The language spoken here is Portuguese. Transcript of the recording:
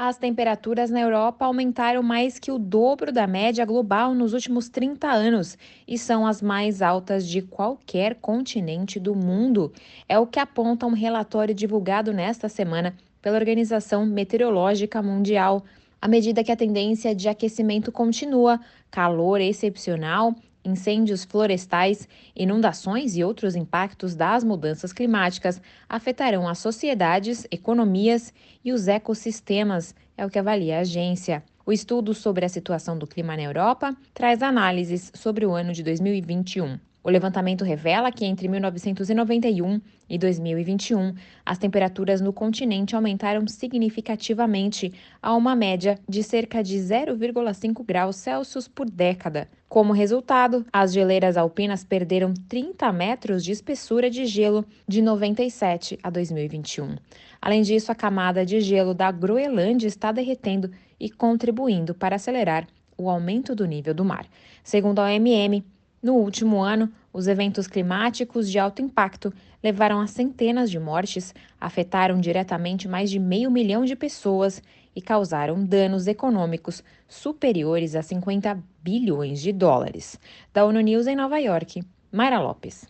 As temperaturas na Europa aumentaram mais que o dobro da média global nos últimos 30 anos e são as mais altas de qualquer continente do mundo. É o que aponta um relatório divulgado nesta semana pela Organização Meteorológica Mundial. À medida que a tendência de aquecimento continua, calor excepcional incêndios florestais, inundações e outros impactos das mudanças climáticas afetarão as sociedades, economias e os ecossistemas, é o que avalia a agência. O estudo sobre a situação do clima na Europa traz análises sobre o ano de 2021. O levantamento revela que entre 1991 e 2021, as temperaturas no continente aumentaram significativamente a uma média de cerca de 0,5 graus Celsius por década. Como resultado, as geleiras alpinas perderam 30 metros de espessura de gelo de 97 a 2021. Além disso, a camada de gelo da Groenlândia está derretendo e contribuindo para acelerar o aumento do nível do mar. Segundo a OMM, no último ano, os eventos climáticos de alto impacto levaram a centenas de mortes, afetaram diretamente mais de meio milhão de pessoas e causaram danos econômicos superiores a 50 bilhões de dólares. Da ONU News em Nova York, Mayra Lopes.